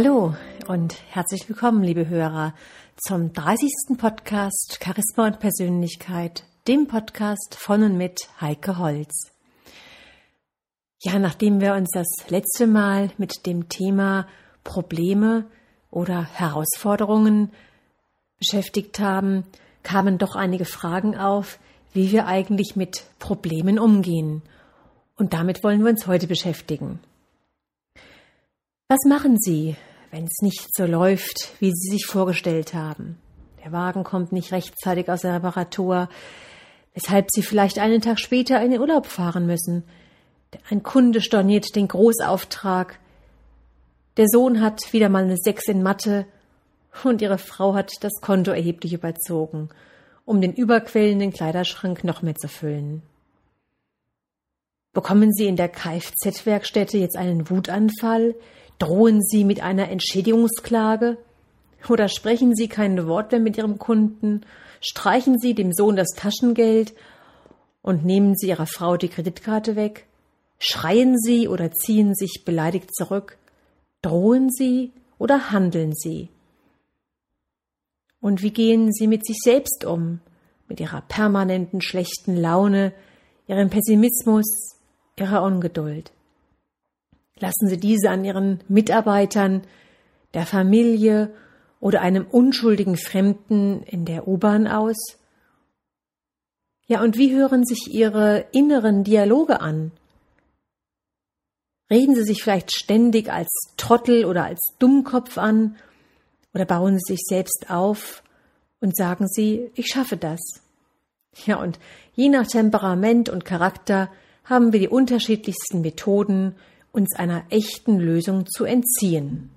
Hallo und herzlich willkommen, liebe Hörer, zum 30. Podcast Charisma und Persönlichkeit, dem Podcast von und mit Heike Holz. Ja, nachdem wir uns das letzte Mal mit dem Thema Probleme oder Herausforderungen beschäftigt haben, kamen doch einige Fragen auf, wie wir eigentlich mit Problemen umgehen. Und damit wollen wir uns heute beschäftigen. Was machen Sie, wenn es nicht so läuft, wie Sie sich vorgestellt haben? Der Wagen kommt nicht rechtzeitig aus der Reparatur, weshalb Sie vielleicht einen Tag später in den Urlaub fahren müssen. Ein Kunde storniert den Großauftrag. Der Sohn hat wieder mal eine Sechs in Mathe und Ihre Frau hat das Konto erheblich überzogen, um den überquellenden Kleiderschrank noch mehr zu füllen. Bekommen Sie in der Kfz-Werkstätte jetzt einen Wutanfall, Drohen Sie mit einer Entschädigungsklage? Oder sprechen Sie kein Wort mehr mit Ihrem Kunden? Streichen Sie dem Sohn das Taschengeld und nehmen Sie Ihrer Frau die Kreditkarte weg? Schreien Sie oder ziehen sich beleidigt zurück? Drohen Sie oder handeln Sie? Und wie gehen Sie mit sich selbst um? Mit Ihrer permanenten schlechten Laune, Ihrem Pessimismus, Ihrer Ungeduld? Lassen Sie diese an Ihren Mitarbeitern, der Familie oder einem unschuldigen Fremden in der U-Bahn aus? Ja, und wie hören sich Ihre inneren Dialoge an? Reden Sie sich vielleicht ständig als Trottel oder als Dummkopf an oder bauen Sie sich selbst auf und sagen Sie, ich schaffe das. Ja, und je nach Temperament und Charakter haben wir die unterschiedlichsten Methoden, uns einer echten Lösung zu entziehen.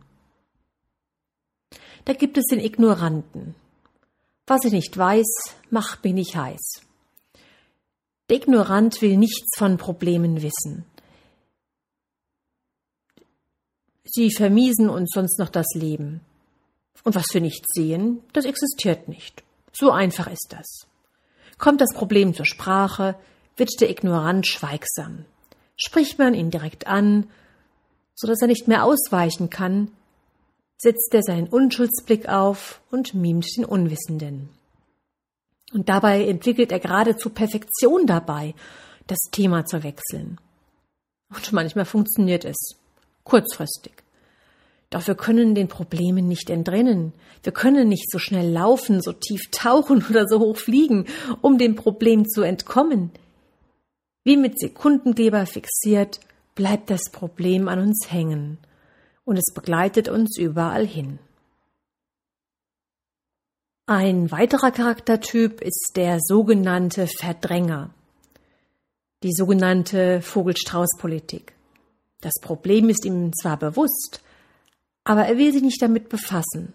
Da gibt es den Ignoranten. Was ich nicht weiß, macht mich nicht heiß. Der Ignorant will nichts von Problemen wissen. Sie vermiesen uns sonst noch das Leben. Und was wir nicht sehen, das existiert nicht. So einfach ist das. Kommt das Problem zur Sprache, wird der Ignorant schweigsam. Spricht man ihn direkt an, so dass er nicht mehr ausweichen kann, setzt er seinen Unschuldsblick auf und mimt den Unwissenden. Und dabei entwickelt er geradezu Perfektion dabei, das Thema zu wechseln. Und manchmal funktioniert es. Kurzfristig. Doch wir können den Problemen nicht entrinnen. Wir können nicht so schnell laufen, so tief tauchen oder so hoch fliegen, um dem Problem zu entkommen. Wie mit Sekundenkleber fixiert, bleibt das Problem an uns hängen und es begleitet uns überall hin. Ein weiterer Charaktertyp ist der sogenannte Verdränger, die sogenannte Vogelstrauß-Politik. Das Problem ist ihm zwar bewusst, aber er will sich nicht damit befassen,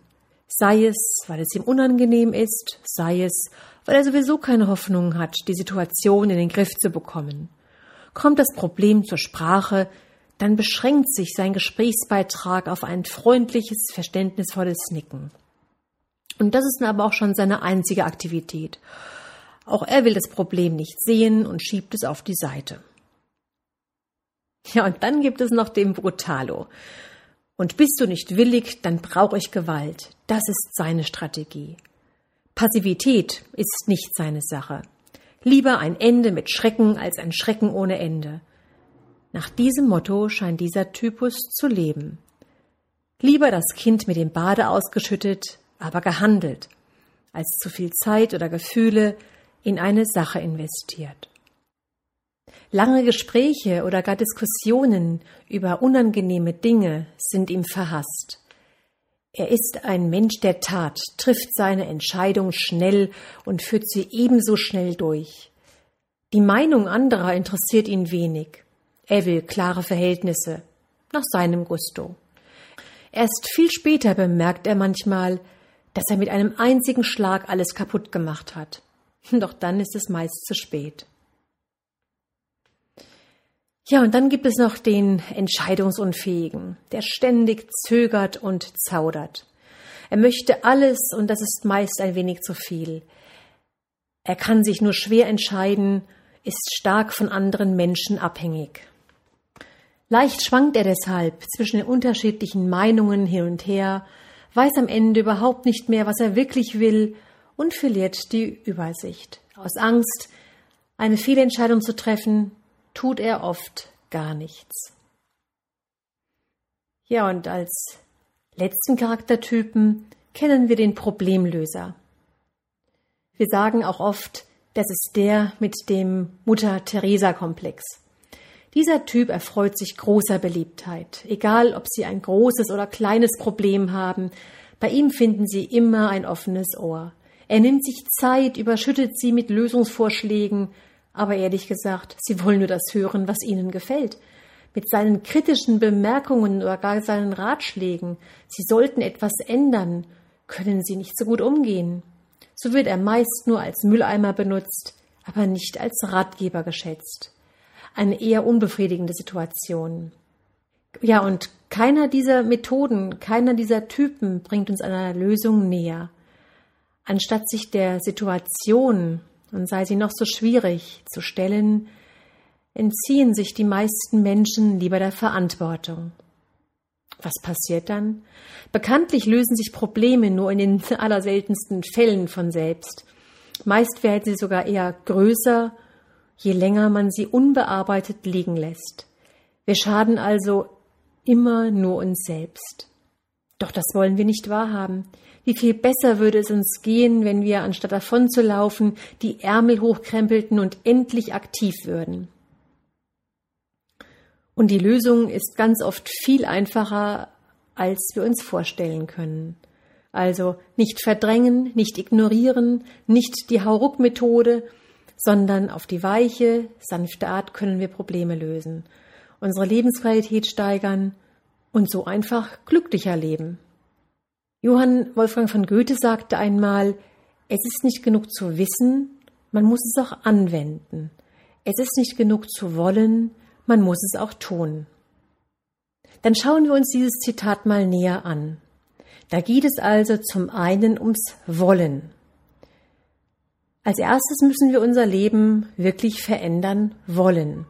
sei es, weil es ihm unangenehm ist, sei es, weil er sowieso keine Hoffnung hat, die Situation in den Griff zu bekommen. Kommt das Problem zur Sprache, dann beschränkt sich sein Gesprächsbeitrag auf ein freundliches, verständnisvolles Nicken. Und das ist aber auch schon seine einzige Aktivität. Auch er will das Problem nicht sehen und schiebt es auf die Seite. Ja, und dann gibt es noch den Brutalo. Und bist du nicht willig, dann brauche ich Gewalt. Das ist seine Strategie. Passivität ist nicht seine Sache. Lieber ein Ende mit Schrecken als ein Schrecken ohne Ende. Nach diesem Motto scheint dieser Typus zu leben. Lieber das Kind mit dem Bade ausgeschüttet, aber gehandelt, als zu viel Zeit oder Gefühle in eine Sache investiert. Lange Gespräche oder gar Diskussionen über unangenehme Dinge sind ihm verhasst. Er ist ein Mensch der Tat, trifft seine Entscheidung schnell und führt sie ebenso schnell durch. Die Meinung anderer interessiert ihn wenig. Er will klare Verhältnisse, nach seinem Gusto. Erst viel später bemerkt er manchmal, dass er mit einem einzigen Schlag alles kaputt gemacht hat. Doch dann ist es meist zu spät. Ja, und dann gibt es noch den Entscheidungsunfähigen, der ständig zögert und zaudert. Er möchte alles und das ist meist ein wenig zu viel. Er kann sich nur schwer entscheiden, ist stark von anderen Menschen abhängig. Leicht schwankt er deshalb zwischen den unterschiedlichen Meinungen hin und her, weiß am Ende überhaupt nicht mehr, was er wirklich will und verliert die Übersicht. Aus Angst, eine Fehlentscheidung zu treffen, tut er oft gar nichts. Ja, und als letzten Charaktertypen kennen wir den Problemlöser. Wir sagen auch oft, das ist der mit dem Mutter-Teresa-Komplex. Dieser Typ erfreut sich großer Beliebtheit. Egal, ob Sie ein großes oder kleines Problem haben, bei ihm finden Sie immer ein offenes Ohr. Er nimmt sich Zeit, überschüttet Sie mit Lösungsvorschlägen, aber ehrlich gesagt, Sie wollen nur das hören, was Ihnen gefällt. Mit seinen kritischen Bemerkungen oder gar seinen Ratschlägen, Sie sollten etwas ändern, können Sie nicht so gut umgehen. So wird er meist nur als Mülleimer benutzt, aber nicht als Ratgeber geschätzt. Eine eher unbefriedigende Situation. Ja, und keiner dieser Methoden, keiner dieser Typen bringt uns einer Lösung näher. Anstatt sich der Situation, und sei sie noch so schwierig, zu stellen, entziehen sich die meisten Menschen lieber der Verantwortung. Was passiert dann? Bekanntlich lösen sich Probleme nur in den allerseltensten Fällen von selbst. Meist werden sie sogar eher größer, je länger man sie unbearbeitet liegen lässt. Wir schaden also immer nur uns selbst. Doch das wollen wir nicht wahrhaben. Wie viel besser würde es uns gehen, wenn wir, anstatt davon zu laufen, die Ärmel hochkrempelten und endlich aktiv würden. Und die Lösung ist ganz oft viel einfacher, als wir uns vorstellen können. Also nicht verdrängen, nicht ignorieren, nicht die Hauruck-Methode, sondern auf die weiche, sanfte Art können wir Probleme lösen, unsere Lebensqualität steigern und so einfach glücklicher leben. Johann Wolfgang von Goethe sagte einmal, es ist nicht genug zu wissen, man muss es auch anwenden. Es ist nicht genug zu wollen, man muss es auch tun. Dann schauen wir uns dieses Zitat mal näher an. Da geht es also zum einen ums Wollen. Als erstes müssen wir unser Leben wirklich verändern wollen.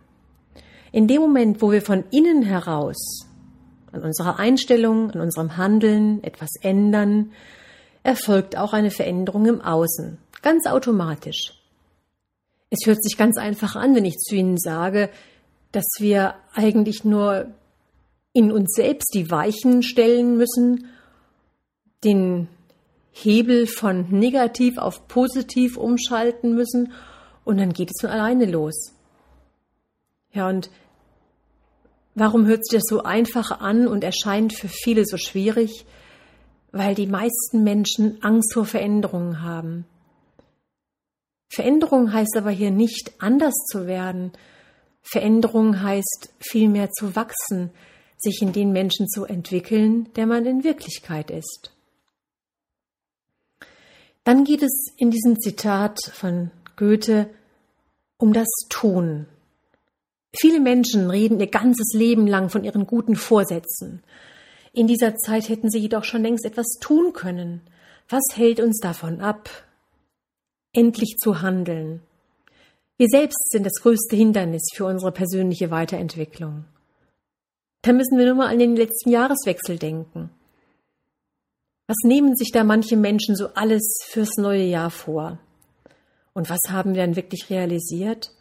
In dem Moment, wo wir von innen heraus an unserer Einstellung, an unserem Handeln etwas ändern, erfolgt auch eine Veränderung im Außen, ganz automatisch. Es hört sich ganz einfach an, wenn ich zu Ihnen sage, dass wir eigentlich nur in uns selbst die Weichen stellen müssen, den Hebel von negativ auf positiv umschalten müssen und dann geht es von alleine los. Ja, und warum hört sich das so einfach an und erscheint für viele so schwierig? Weil die meisten Menschen Angst vor Veränderungen haben. Veränderung heißt aber hier nicht anders zu werden, Veränderung heißt vielmehr zu wachsen, sich in den Menschen zu entwickeln, der man in Wirklichkeit ist. Dann geht es in diesem Zitat von Goethe um das Tun. Viele Menschen reden ihr ganzes Leben lang von ihren guten Vorsätzen. In dieser Zeit hätten sie jedoch schon längst etwas tun können. Was hält uns davon ab, endlich zu handeln? Wir selbst sind das größte Hindernis für unsere persönliche Weiterentwicklung. Da müssen wir nur mal an den letzten Jahreswechsel denken. Was nehmen sich da manche Menschen so alles fürs neue Jahr vor? Und was haben wir dann wirklich realisiert?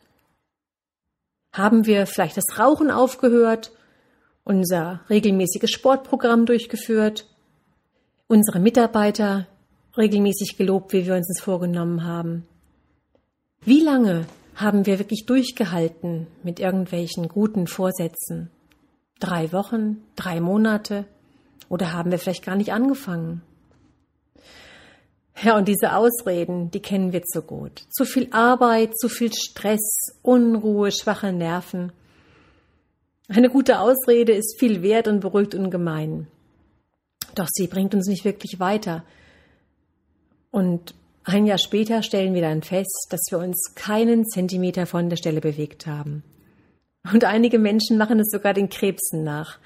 Haben wir vielleicht das Rauchen aufgehört, unser regelmäßiges Sportprogramm durchgeführt, unsere Mitarbeiter regelmäßig gelobt, wie wir uns es vorgenommen haben? Wie lange haben wir wirklich durchgehalten mit irgendwelchen guten Vorsätzen? Drei Wochen, drei Monate oder haben wir vielleicht gar nicht angefangen? Ja, und diese Ausreden, die kennen wir zu gut. Zu viel Arbeit, zu viel Stress, Unruhe, schwache Nerven. Eine gute Ausrede ist viel wert und beruhigt ungemein. Doch sie bringt uns nicht wirklich weiter. Und ein Jahr später stellen wir dann fest, dass wir uns keinen Zentimeter von der Stelle bewegt haben. Und einige Menschen machen es sogar den Krebsen nach.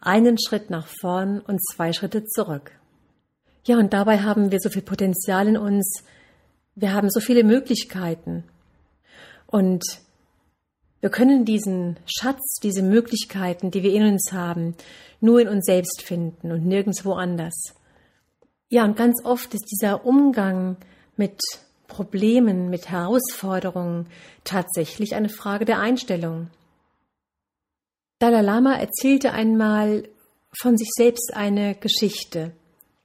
Einen Schritt nach vorn und zwei Schritte zurück. Ja, und dabei haben wir so viel Potenzial in uns. Wir haben so viele Möglichkeiten. Und Wir können diesen Schatz, diese Möglichkeiten, die wir in uns haben, nur in uns selbst finden und nirgendwo anders. Ja, und ganz oft ist dieser Umgang mit Problemen, mit Herausforderungen tatsächlich eine Frage der Einstellung. Dalai Lama erzählte einmal von sich selbst eine Geschichte.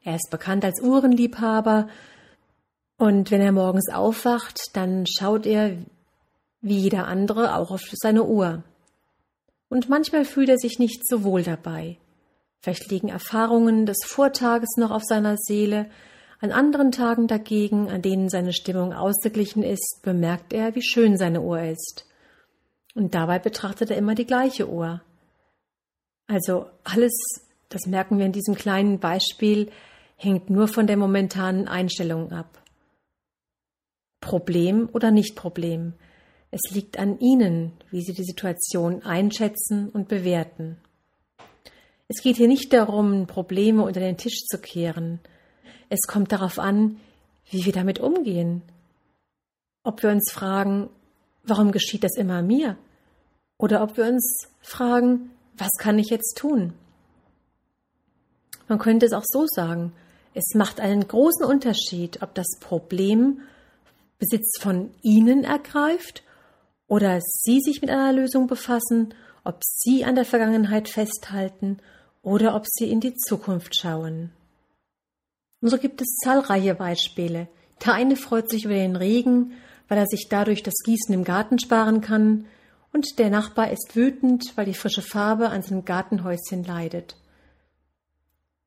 Er ist bekannt als Uhrenliebhaber und wenn er morgens aufwacht, dann schaut er wie jeder andere auch auf seine Uhr. Und manchmal fühlt er sich nicht so wohl dabei. Vielleicht liegen Erfahrungen des Vortages noch auf seiner Seele, an anderen Tagen dagegen, an denen seine Stimmung ausgeglichen ist, bemerkt er, wie schön seine Uhr ist. Und dabei betrachtet er immer die gleiche Uhr. Also alles, das merken wir in diesem kleinen Beispiel, hängt nur von der momentanen Einstellung ab. Problem oder nicht Problem. Es liegt an Ihnen, wie Sie die Situation einschätzen und bewerten. Es geht hier nicht darum, Probleme unter den Tisch zu kehren, es kommt darauf an, wie wir damit umgehen. Ob wir uns fragen, warum geschieht das immer mir? Oder ob wir uns fragen, was kann ich jetzt tun? Man könnte es auch so sagen, es macht einen großen Unterschied, ob das Problem Besitz von Ihnen ergreift oder Sie sich mit einer Lösung befassen, ob Sie an der Vergangenheit festhalten oder ob Sie in die Zukunft schauen. Und so gibt es zahlreiche Beispiele. Der eine freut sich über den Regen, weil er sich dadurch das Gießen im Garten sparen kann, und der Nachbar ist wütend, weil die frische Farbe an seinem Gartenhäuschen leidet.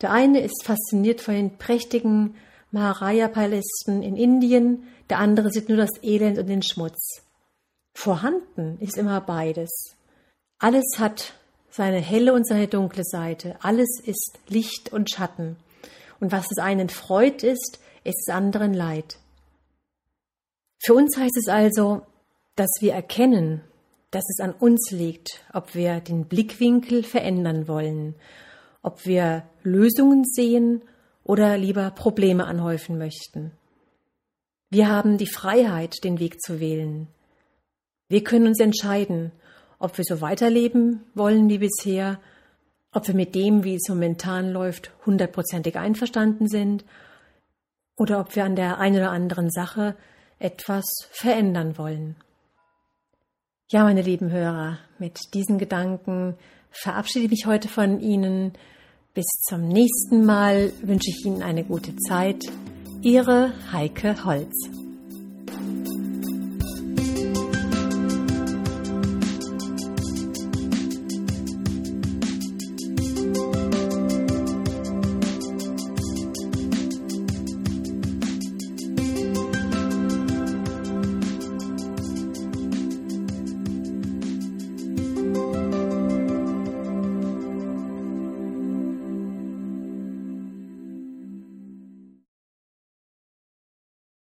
Der eine ist fasziniert von den prächtigen Maharaya-Palästen in Indien, der andere sieht nur das Elend und den Schmutz. Vorhanden ist immer beides. Alles hat seine helle und seine dunkle Seite. Alles ist Licht und Schatten und was es einen freut ist, ist es anderen leid. Für uns heißt es also, dass wir erkennen, dass es an uns liegt, ob wir den Blickwinkel verändern wollen, ob wir Lösungen sehen oder lieber Probleme anhäufen möchten. Wir haben die Freiheit, den Weg zu wählen. Wir können uns entscheiden, ob wir so weiterleben wollen wie bisher ob wir mit dem, wie es momentan läuft, hundertprozentig einverstanden sind oder ob wir an der einen oder anderen Sache etwas verändern wollen. Ja, meine lieben Hörer, mit diesen Gedanken verabschiede ich mich heute von Ihnen. Bis zum nächsten Mal wünsche ich Ihnen eine gute Zeit. Ihre Heike Holz.